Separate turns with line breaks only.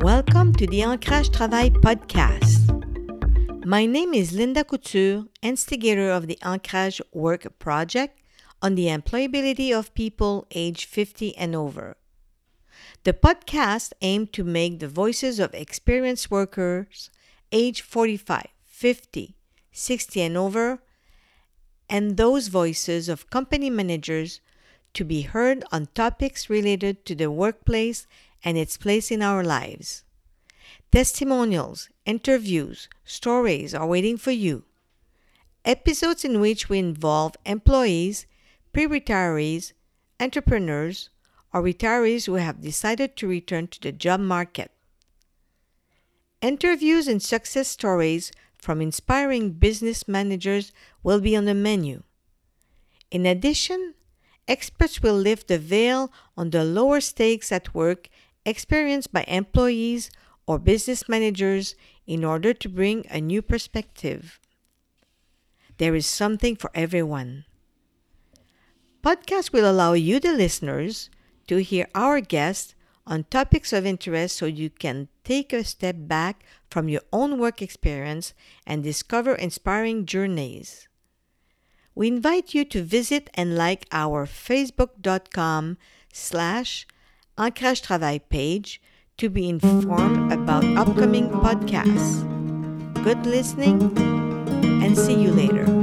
to the Ancrage Travail podcast. My name is Linda Couture, instigator of the Ancrage Work Project on the employability of people age 50 and over. The podcast aimed to make the voices of experienced workers age 45, 50, 60 and over and those voices of company managers to be heard on topics related to the workplace and its place in our lives. Testimonials, interviews, stories are waiting for you. Episodes in which we involve employees, pre retirees, entrepreneurs, or retirees who have decided to return to the job market. Interviews and success stories from inspiring business managers will be on the menu. In addition, experts will lift the veil on the lower stakes at work experienced by employees or business managers in order to bring a new perspective. There is something for everyone. Podcast will allow you, the listeners, to hear our guests on topics of interest so you can take a step back from your own work experience and discover inspiring journeys. We invite you to visit and like our facebook.com slash Ancrage Travail page to be informed about upcoming podcasts. Good listening and see you later.